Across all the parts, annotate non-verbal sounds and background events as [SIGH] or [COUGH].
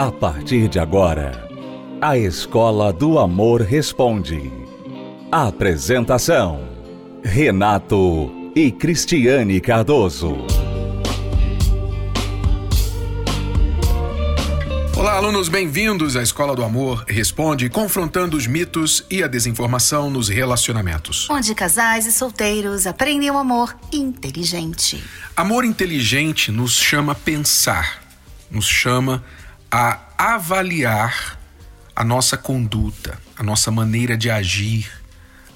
A partir de agora, a Escola do Amor Responde. Apresentação: Renato e Cristiane Cardoso. Olá, alunos, bem-vindos à Escola do Amor Responde, confrontando os mitos e a desinformação nos relacionamentos. Onde casais e solteiros aprendem o amor inteligente. Amor inteligente nos chama a pensar, nos chama a avaliar a nossa conduta, a nossa maneira de agir,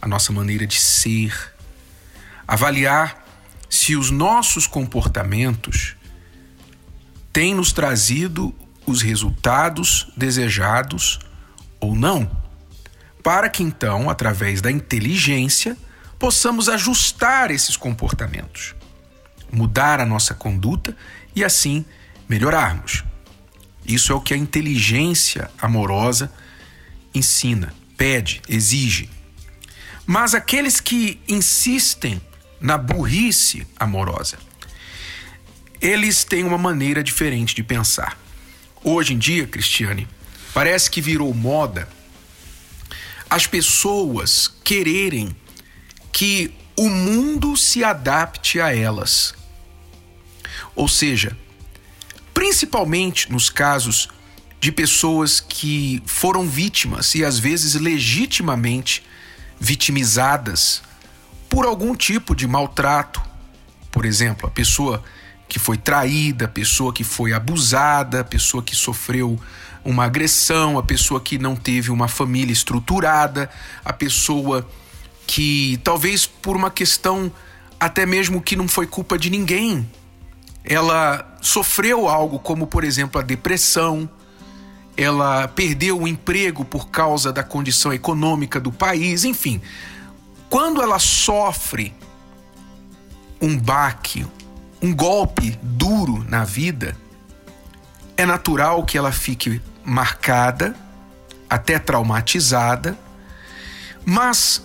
a nossa maneira de ser, avaliar se os nossos comportamentos têm nos trazido os resultados desejados ou não, para que então, através da inteligência, possamos ajustar esses comportamentos, mudar a nossa conduta e assim melhorarmos. Isso é o que a inteligência amorosa ensina, pede, exige. Mas aqueles que insistem na burrice amorosa, eles têm uma maneira diferente de pensar. Hoje em dia, Cristiane, parece que virou moda as pessoas quererem que o mundo se adapte a elas. Ou seja, principalmente nos casos de pessoas que foram vítimas e às vezes legitimamente vitimizadas por algum tipo de maltrato. Por exemplo, a pessoa que foi traída, a pessoa que foi abusada, a pessoa que sofreu uma agressão, a pessoa que não teve uma família estruturada, a pessoa que talvez por uma questão até mesmo que não foi culpa de ninguém, ela sofreu algo como, por exemplo, a depressão, ela perdeu o emprego por causa da condição econômica do país, enfim. Quando ela sofre um baque, um golpe duro na vida, é natural que ela fique marcada, até traumatizada, mas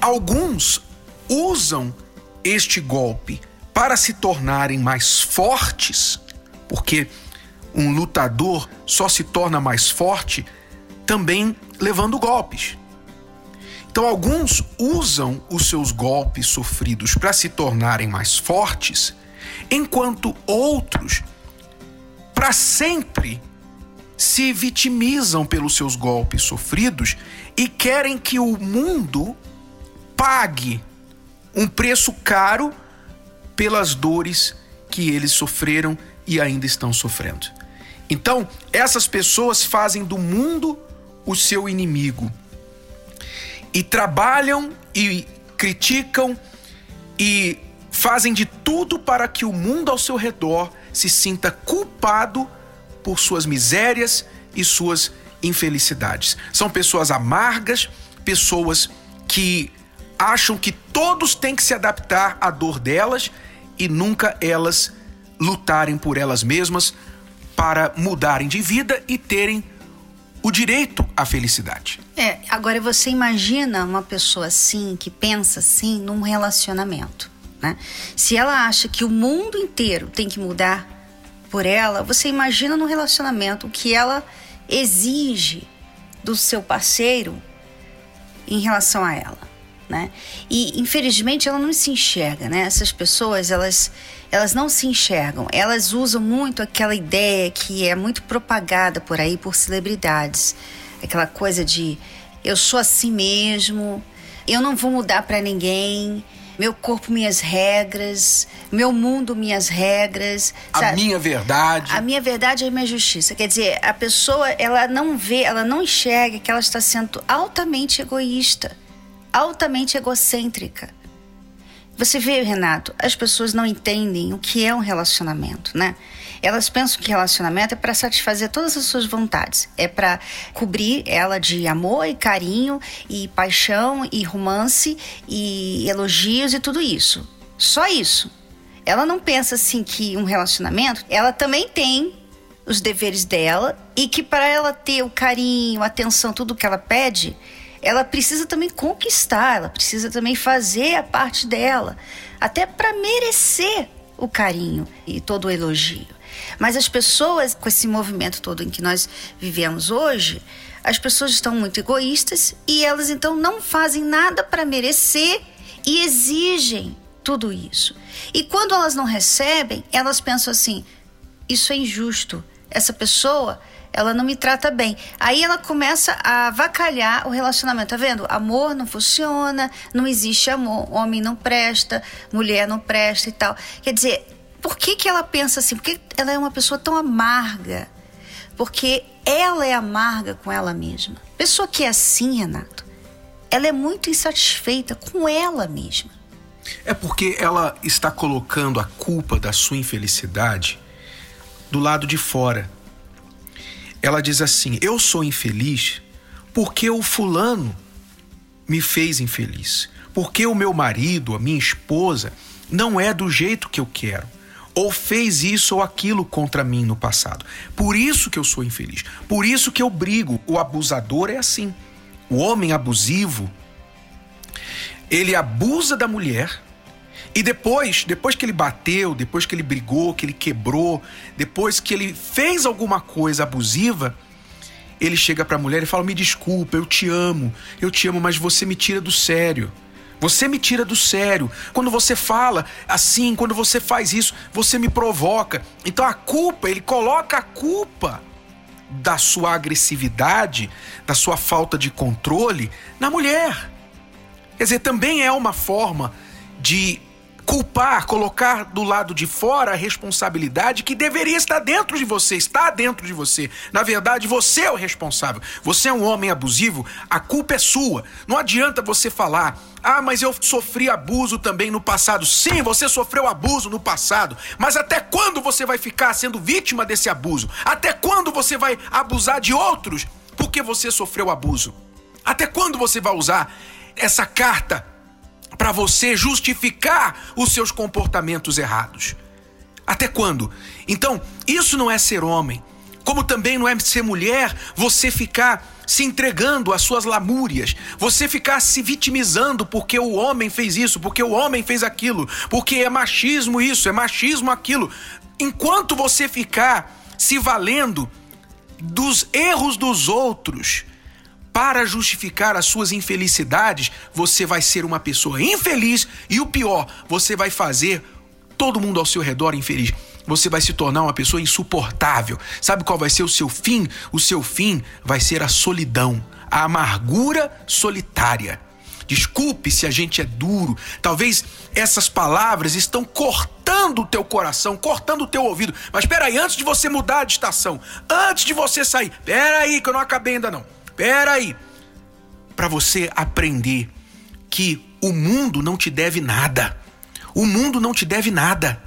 alguns usam este golpe para se tornarem mais fortes, porque um lutador só se torna mais forte também levando golpes. Então, alguns usam os seus golpes sofridos para se tornarem mais fortes, enquanto outros, para sempre, se vitimizam pelos seus golpes sofridos e querem que o mundo pague um preço caro pelas dores que eles sofreram e ainda estão sofrendo. Então, essas pessoas fazem do mundo o seu inimigo e trabalham e criticam e fazem de tudo para que o mundo ao seu redor se sinta culpado por suas misérias e suas infelicidades. São pessoas amargas, pessoas que acham que todos têm que se adaptar à dor delas e nunca elas lutarem por elas mesmas para mudarem de vida e terem o direito à felicidade. É, agora você imagina uma pessoa assim, que pensa assim, num relacionamento. Né? Se ela acha que o mundo inteiro tem que mudar por ela, você imagina no relacionamento o que ela exige do seu parceiro em relação a ela né? E infelizmente ela não se enxerga, né? Essas pessoas, elas elas não se enxergam. Elas usam muito aquela ideia que é muito propagada por aí por celebridades. Aquela coisa de eu sou assim mesmo, eu não vou mudar para ninguém, meu corpo, minhas regras, meu mundo, minhas regras. Sabe? A minha verdade. A minha verdade é a minha justiça. Quer dizer, a pessoa, ela não vê, ela não enxerga que ela está sendo altamente egoísta altamente egocêntrica. Você vê, Renato, as pessoas não entendem o que é um relacionamento, né? Elas pensam que relacionamento é para satisfazer todas as suas vontades, é para cobrir ela de amor e carinho e paixão e romance e elogios e tudo isso. Só isso. Ela não pensa assim que um relacionamento, ela também tem os deveres dela e que para ela ter o carinho, a atenção, tudo que ela pede, ela precisa também conquistar, ela precisa também fazer a parte dela, até para merecer o carinho e todo o elogio. Mas as pessoas, com esse movimento todo em que nós vivemos hoje, as pessoas estão muito egoístas e elas então não fazem nada para merecer e exigem tudo isso. E quando elas não recebem, elas pensam assim: isso é injusto. Essa pessoa, ela não me trata bem. Aí ela começa a avacalhar o relacionamento. Tá vendo? Amor não funciona, não existe amor. Homem não presta, mulher não presta e tal. Quer dizer, por que, que ela pensa assim? Porque ela é uma pessoa tão amarga. Porque ela é amarga com ela mesma. Pessoa que é assim, Renato, ela é muito insatisfeita com ela mesma. É porque ela está colocando a culpa da sua infelicidade do lado de fora. Ela diz assim: Eu sou infeliz porque o fulano me fez infeliz. Porque o meu marido, a minha esposa, não é do jeito que eu quero. Ou fez isso ou aquilo contra mim no passado. Por isso que eu sou infeliz. Por isso que eu brigo. O abusador é assim. O homem abusivo, ele abusa da mulher e depois, depois que ele bateu, depois que ele brigou, que ele quebrou, depois que ele fez alguma coisa abusiva, ele chega para a mulher e fala: "Me desculpa, eu te amo. Eu te amo, mas você me tira do sério. Você me tira do sério. Quando você fala assim, quando você faz isso, você me provoca. Então a culpa, ele coloca a culpa da sua agressividade, da sua falta de controle na mulher. Quer dizer, também é uma forma de culpar, colocar do lado de fora a responsabilidade que deveria estar dentro de você, está dentro de você. Na verdade, você é o responsável. Você é um homem abusivo, a culpa é sua. Não adianta você falar: "Ah, mas eu sofri abuso também no passado". Sim, você sofreu abuso no passado, mas até quando você vai ficar sendo vítima desse abuso? Até quando você vai abusar de outros porque você sofreu abuso? Até quando você vai usar essa carta para você justificar os seus comportamentos errados. Até quando? Então, isso não é ser homem. Como também não é ser mulher você ficar se entregando às suas lamúrias, você ficar se vitimizando porque o homem fez isso, porque o homem fez aquilo, porque é machismo isso, é machismo aquilo. Enquanto você ficar se valendo dos erros dos outros, para justificar as suas infelicidades, você vai ser uma pessoa infeliz e o pior, você vai fazer todo mundo ao seu redor infeliz. Você vai se tornar uma pessoa insuportável. Sabe qual vai ser o seu fim? O seu fim vai ser a solidão, a amargura solitária. Desculpe se a gente é duro. Talvez essas palavras estão cortando o teu coração, cortando o teu ouvido. Mas espera aí, antes de você mudar de estação, antes de você sair, espera aí que eu não acabei ainda não. Espera aí. Para você aprender que o mundo não te deve nada. O mundo não te deve nada.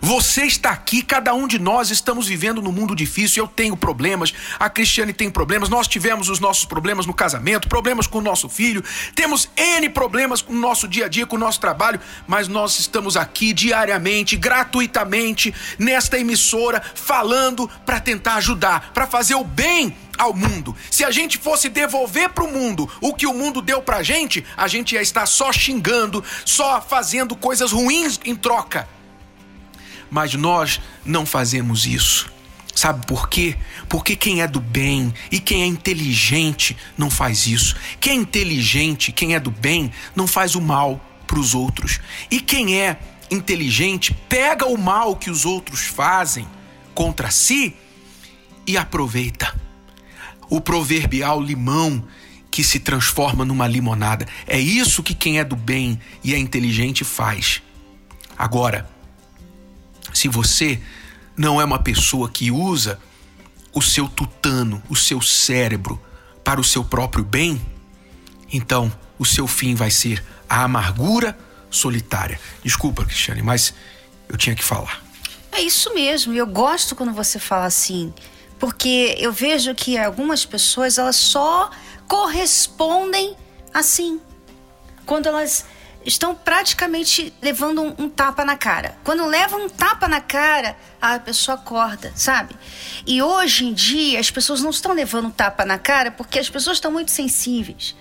Você está aqui, cada um de nós estamos vivendo num mundo difícil. Eu tenho problemas, a Cristiane tem problemas, nós tivemos os nossos problemas no casamento, problemas com o nosso filho, temos N problemas com o nosso dia a dia, com o nosso trabalho, mas nós estamos aqui diariamente, gratuitamente, nesta emissora, falando para tentar ajudar, para fazer o bem ao mundo. Se a gente fosse devolver para o mundo o que o mundo deu para a gente, a gente ia estar só xingando, só fazendo coisas ruins em troca. Mas nós não fazemos isso. Sabe por quê? Porque quem é do bem e quem é inteligente não faz isso. Quem é inteligente, quem é do bem, não faz o mal para os outros. E quem é inteligente pega o mal que os outros fazem contra si e aproveita. O proverbial limão que se transforma numa limonada. É isso que quem é do bem e é inteligente faz. Agora, se você não é uma pessoa que usa o seu tutano, o seu cérebro para o seu próprio bem, então o seu fim vai ser a amargura solitária. Desculpa, Cristiane, mas eu tinha que falar. É isso mesmo. Eu gosto quando você fala assim, porque eu vejo que algumas pessoas elas só correspondem assim. Quando elas estão praticamente levando um, um, tapa na cara. Quando levam um tapa na cara, a pessoa acorda, sabe? E hoje em dia as pessoas não estão levando um tapa na cara porque as pessoas estão muito sensíveis.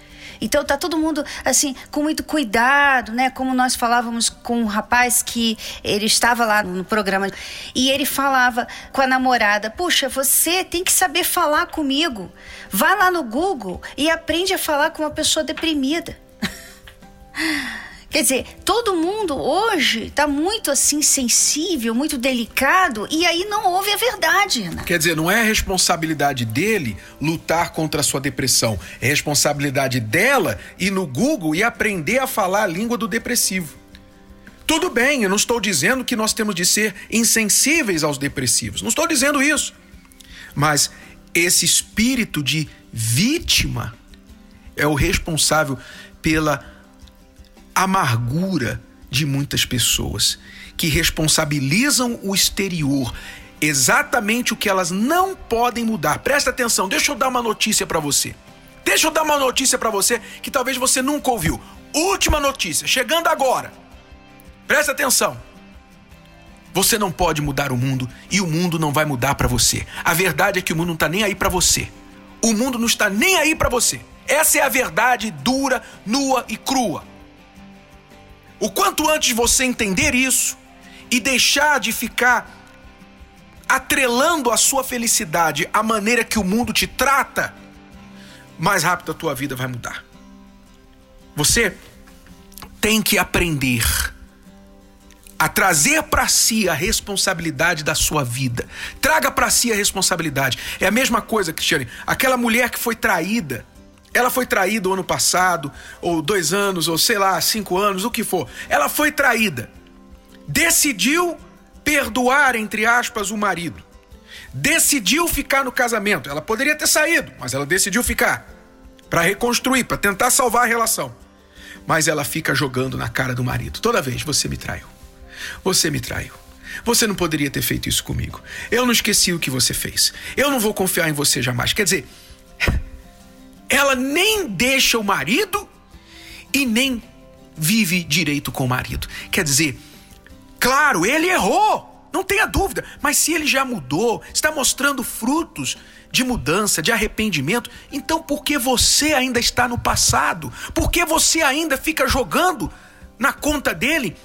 Então tá todo mundo assim com muito cuidado, né? Como nós falávamos com um rapaz que ele estava lá no programa e ele falava com a namorada: "Puxa, você tem que saber falar comigo. Vai lá no Google e aprende a falar com uma pessoa deprimida." [LAUGHS] Quer dizer, todo mundo hoje está muito assim sensível, muito delicado e aí não ouve a verdade. Né? Quer dizer, não é responsabilidade dele lutar contra a sua depressão, é responsabilidade dela ir no Google e aprender a falar a língua do depressivo. Tudo bem, eu não estou dizendo que nós temos de ser insensíveis aos depressivos, não estou dizendo isso. Mas esse espírito de vítima é o responsável pela amargura de muitas pessoas que responsabilizam o exterior exatamente o que elas não podem mudar. Presta atenção, deixa eu dar uma notícia para você. Deixa eu dar uma notícia para você que talvez você nunca ouviu. Última notícia, chegando agora. Presta atenção. Você não pode mudar o mundo e o mundo não vai mudar para você. A verdade é que o mundo não está nem aí para você. O mundo não está nem aí para você. Essa é a verdade dura, nua e crua. O quanto antes você entender isso e deixar de ficar atrelando a sua felicidade à maneira que o mundo te trata, mais rápido a tua vida vai mudar. Você tem que aprender a trazer para si a responsabilidade da sua vida. Traga para si a responsabilidade. É a mesma coisa, Cristiane. Aquela mulher que foi traída ela foi traída o ano passado, ou dois anos, ou sei lá, cinco anos, o que for. Ela foi traída. Decidiu perdoar, entre aspas, o marido. Decidiu ficar no casamento. Ela poderia ter saído, mas ela decidiu ficar. Para reconstruir, para tentar salvar a relação. Mas ela fica jogando na cara do marido. Toda vez, você me traiu. Você me traiu. Você não poderia ter feito isso comigo. Eu não esqueci o que você fez. Eu não vou confiar em você jamais. Quer dizer, [LAUGHS] ela nem deixa o marido e nem vive direito com o marido. Quer dizer, claro, ele errou, não tenha dúvida, mas se ele já mudou, está mostrando frutos de mudança, de arrependimento, então por que você ainda está no passado? Por que você ainda fica jogando na conta dele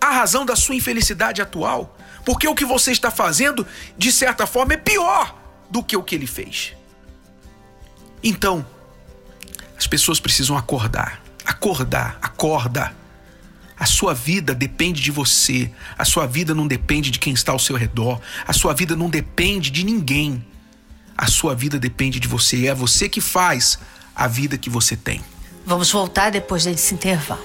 a razão da sua infelicidade atual? Porque o que você está fazendo, de certa forma, é pior do que o que ele fez. Então, as pessoas precisam acordar. Acordar, acorda. A sua vida depende de você. A sua vida não depende de quem está ao seu redor. A sua vida não depende de ninguém. A sua vida depende de você. É você que faz a vida que você tem. Vamos voltar depois desse intervalo.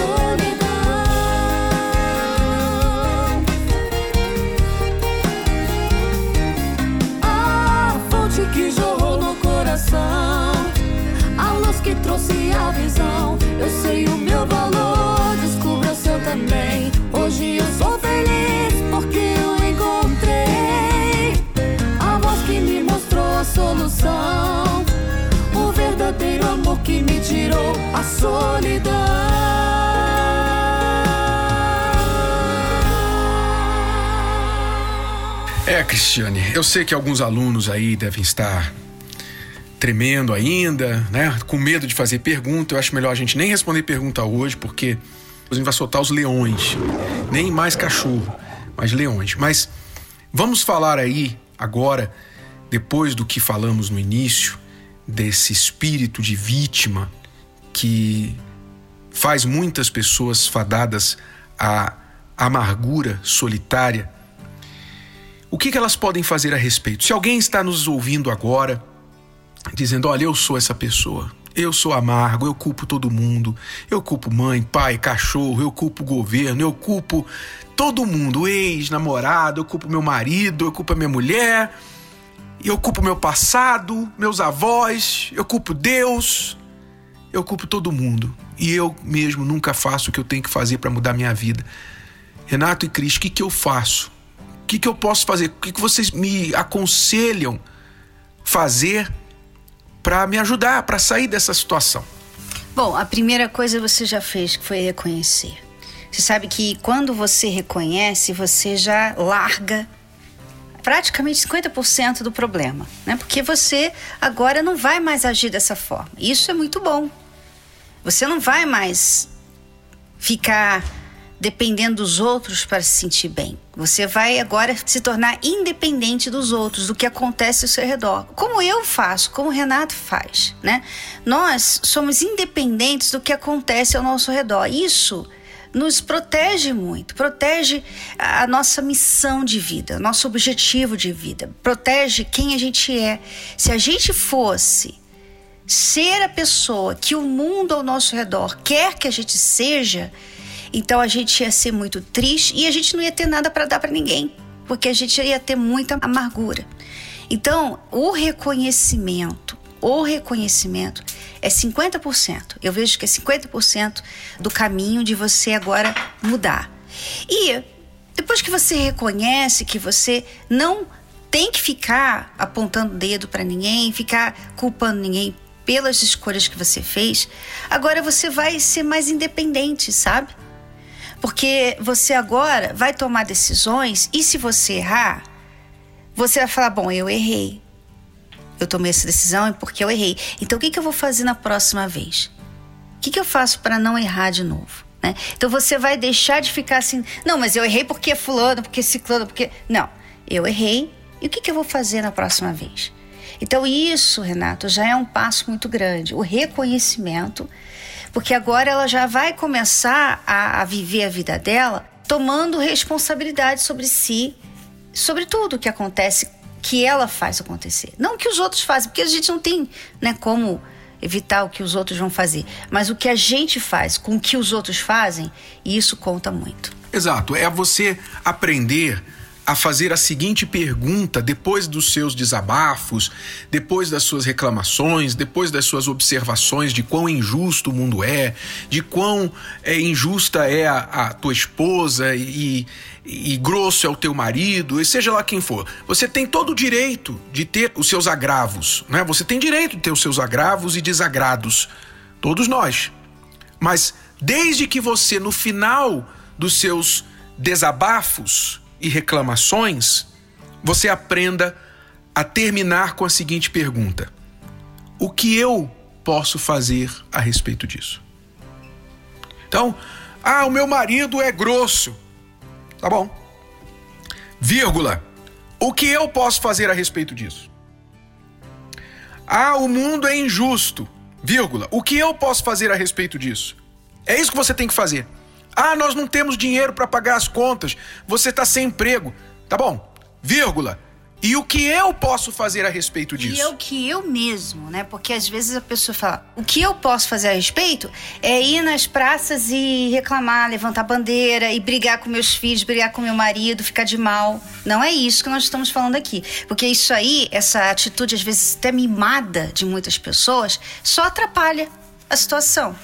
Cristiane, eu sei que alguns alunos aí devem estar tremendo ainda, né? Com medo de fazer pergunta. Eu acho melhor a gente nem responder pergunta hoje, porque a gente vai soltar os leões. Nem mais cachorro, mas leões. Mas vamos falar aí agora, depois do que falamos no início, desse espírito de vítima que faz muitas pessoas fadadas à amargura solitária. O que, que elas podem fazer a respeito? Se alguém está nos ouvindo agora, dizendo: Olha, eu sou essa pessoa, eu sou amargo, eu culpo todo mundo, eu culpo mãe, pai, cachorro, eu culpo o governo, eu culpo todo mundo, ex-namorado, eu culpo meu marido, eu culpo a minha mulher, eu culpo meu passado, meus avós, eu culpo Deus, eu culpo todo mundo e eu mesmo nunca faço o que eu tenho que fazer para mudar minha vida. Renato e Cris, o que, que eu faço? Que, que eu posso fazer? O que, que vocês me aconselham fazer para me ajudar, para sair dessa situação? Bom, a primeira coisa você já fez, que foi reconhecer. Você sabe que quando você reconhece, você já larga praticamente 50% do problema, né? Porque você agora não vai mais agir dessa forma. Isso é muito bom. Você não vai mais ficar dependendo dos outros para se sentir bem. Você vai agora se tornar independente dos outros, do que acontece ao seu redor. Como eu faço, como o Renato faz, né? Nós somos independentes do que acontece ao nosso redor. Isso nos protege muito, protege a nossa missão de vida, nosso objetivo de vida, protege quem a gente é. Se a gente fosse ser a pessoa que o mundo ao nosso redor quer que a gente seja, então a gente ia ser muito triste e a gente não ia ter nada para dar para ninguém, porque a gente ia ter muita amargura. Então, o reconhecimento, o reconhecimento é 50%. Eu vejo que é 50% do caminho de você agora mudar. E depois que você reconhece que você não tem que ficar apontando o dedo para ninguém, ficar culpando ninguém pelas escolhas que você fez, agora você vai ser mais independente, sabe? Porque você agora vai tomar decisões e se você errar, você vai falar: bom, eu errei. Eu tomei essa decisão porque eu errei. Então o que, que eu vou fazer na próxima vez? O que, que eu faço para não errar de novo? Né? Então você vai deixar de ficar assim: não, mas eu errei porque fulano, porque ciclano, porque. Não, eu errei. E o que, que eu vou fazer na próxima vez? Então, isso, Renato, já é um passo muito grande. O reconhecimento porque agora ela já vai começar a, a viver a vida dela tomando responsabilidade sobre si, sobre tudo que acontece, que ela faz acontecer. Não que os outros fazem, porque a gente não tem né, como evitar o que os outros vão fazer, mas o que a gente faz com o que os outros fazem, isso conta muito. Exato, é você aprender a fazer a seguinte pergunta depois dos seus desabafos, depois das suas reclamações, depois das suas observações de quão injusto o mundo é, de quão é, injusta é a, a tua esposa e, e grosso é o teu marido, e seja lá quem for. Você tem todo o direito de ter os seus agravos, né? Você tem direito de ter os seus agravos e desagrados. Todos nós. Mas desde que você, no final dos seus desabafos e reclamações, você aprenda a terminar com a seguinte pergunta: O que eu posso fazer a respeito disso? Então, ah, o meu marido é grosso. Tá bom. Vírgula. O que eu posso fazer a respeito disso? Ah, o mundo é injusto. Vírgula. O que eu posso fazer a respeito disso? É isso que você tem que fazer. Ah, nós não temos dinheiro para pagar as contas. Você está sem emprego. Tá bom. Vírgula. E o que eu posso fazer a respeito disso? E é o que eu mesmo, né? Porque às vezes a pessoa fala: o que eu posso fazer a respeito é ir nas praças e reclamar, levantar bandeira e brigar com meus filhos, brigar com meu marido, ficar de mal. Não é isso que nós estamos falando aqui. Porque isso aí, essa atitude às vezes até mimada de muitas pessoas, só atrapalha a situação.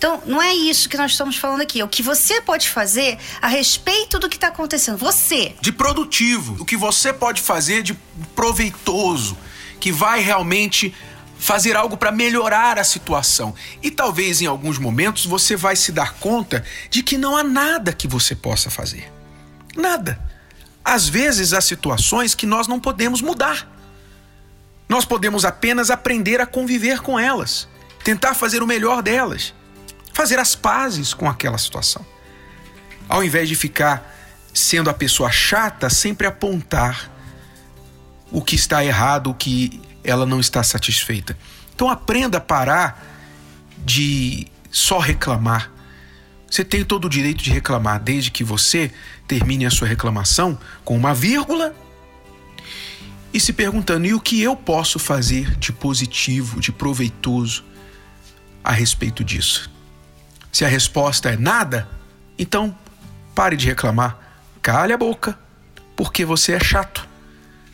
Então, não é isso que nós estamos falando aqui. É o que você pode fazer a respeito do que está acontecendo. Você. De produtivo. O que você pode fazer de proveitoso. Que vai realmente fazer algo para melhorar a situação. E talvez em alguns momentos você vai se dar conta de que não há nada que você possa fazer. Nada. Às vezes há situações que nós não podemos mudar. Nós podemos apenas aprender a conviver com elas, tentar fazer o melhor delas fazer as pazes com aquela situação. Ao invés de ficar sendo a pessoa chata, sempre apontar o que está errado, o que ela não está satisfeita. Então aprenda a parar de só reclamar. Você tem todo o direito de reclamar, desde que você termine a sua reclamação com uma vírgula e se perguntando: e o que eu posso fazer de positivo, de proveitoso a respeito disso? Se a resposta é nada, então pare de reclamar, cale a boca, porque você é chato.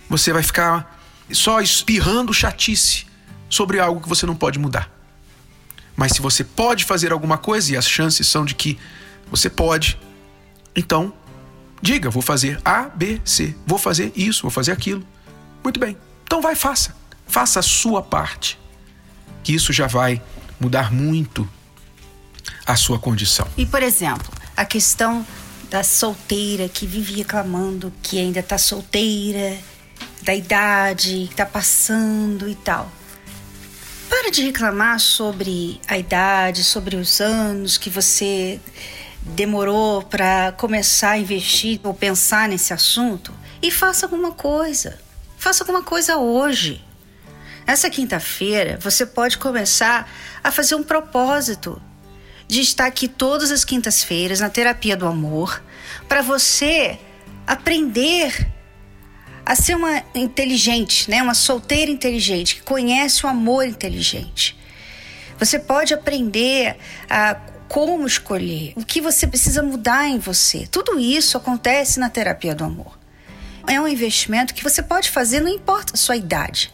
Você vai ficar só espirrando chatice sobre algo que você não pode mudar. Mas se você pode fazer alguma coisa e as chances são de que você pode, então diga: vou fazer A, B, C, vou fazer isso, vou fazer aquilo. Muito bem. Então vai, faça. Faça a sua parte. Que isso já vai mudar muito a sua condição. E, por exemplo, a questão da solteira que vive reclamando que ainda está solteira, da idade que está passando e tal. Para de reclamar sobre a idade, sobre os anos que você demorou para começar a investir ou pensar nesse assunto e faça alguma coisa. Faça alguma coisa hoje. Essa quinta-feira você pode começar a fazer um propósito de estar aqui todas as quintas-feiras na Terapia do Amor para você aprender a ser uma inteligente, né? Uma solteira inteligente que conhece o amor inteligente. Você pode aprender a como escolher, o que você precisa mudar em você. Tudo isso acontece na terapia do amor. É um investimento que você pode fazer, não importa a sua idade.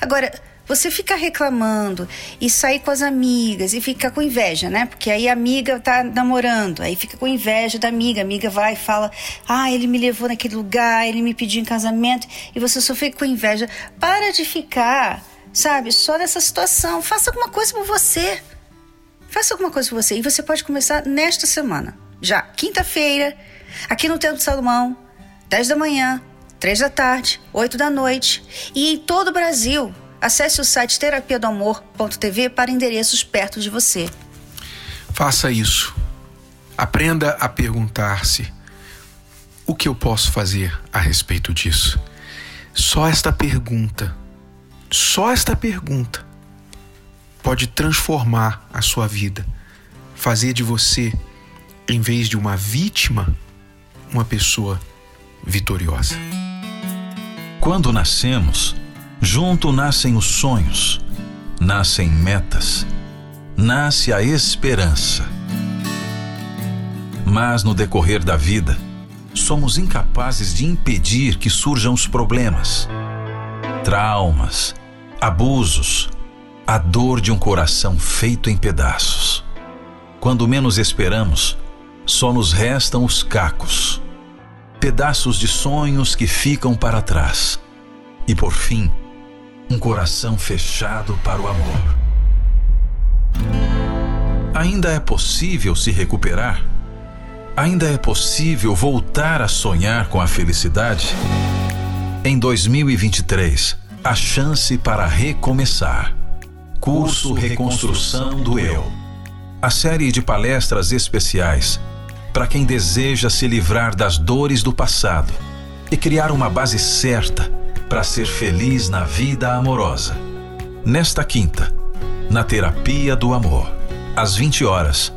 Agora, você ficar reclamando e sair com as amigas e ficar com inveja, né? Porque aí a amiga tá namorando, aí fica com inveja da amiga, a amiga vai e fala: "Ah, ele me levou naquele lugar, ele me pediu em casamento", e você só fica com inveja. Para de ficar, sabe, só nessa situação. Faça alguma coisa por você. Faça alguma coisa por você e você pode começar nesta semana. Já quinta-feira, aqui no Templo Salomão, 10 da manhã, 3 da tarde, 8 da noite e em todo o Brasil. Acesse o site terapia do amor.tv para endereços perto de você. Faça isso. Aprenda a perguntar-se: o que eu posso fazer a respeito disso? Só esta pergunta, só esta pergunta pode transformar a sua vida, fazer de você, em vez de uma vítima, uma pessoa vitoriosa. Quando nascemos, Junto nascem os sonhos, nascem metas, nasce a esperança. Mas no decorrer da vida, somos incapazes de impedir que surjam os problemas, traumas, abusos, a dor de um coração feito em pedaços. Quando menos esperamos, só nos restam os cacos, pedaços de sonhos que ficam para trás. E por fim, um coração fechado para o amor. Ainda é possível se recuperar? Ainda é possível voltar a sonhar com a felicidade? Em 2023, a chance para recomeçar. Curso Reconstrução do Eu. A série de palestras especiais para quem deseja se livrar das dores do passado e criar uma base certa para ser feliz na vida amorosa. Nesta quinta, na Terapia do Amor, às 20 horas,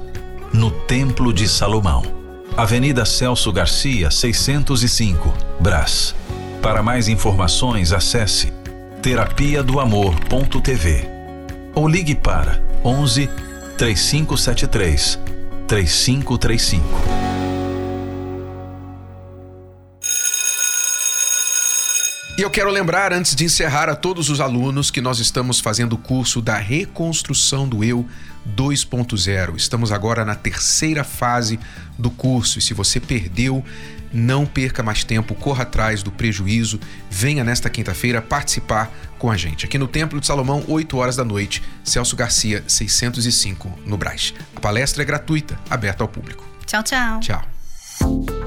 no Templo de Salomão, Avenida Celso Garcia, 605, Brás. Para mais informações, acesse terapia do amor.tv ou ligue para 11 3573 3535. E eu quero lembrar, antes de encerrar, a todos os alunos que nós estamos fazendo o curso da Reconstrução do Eu 2.0. Estamos agora na terceira fase do curso e se você perdeu, não perca mais tempo, corra atrás do prejuízo, venha nesta quinta-feira participar com a gente. Aqui no Templo de Salomão, 8 horas da noite, Celso Garcia, 605, no Brás. A palestra é gratuita, aberta ao público. Tchau, tchau. Tchau.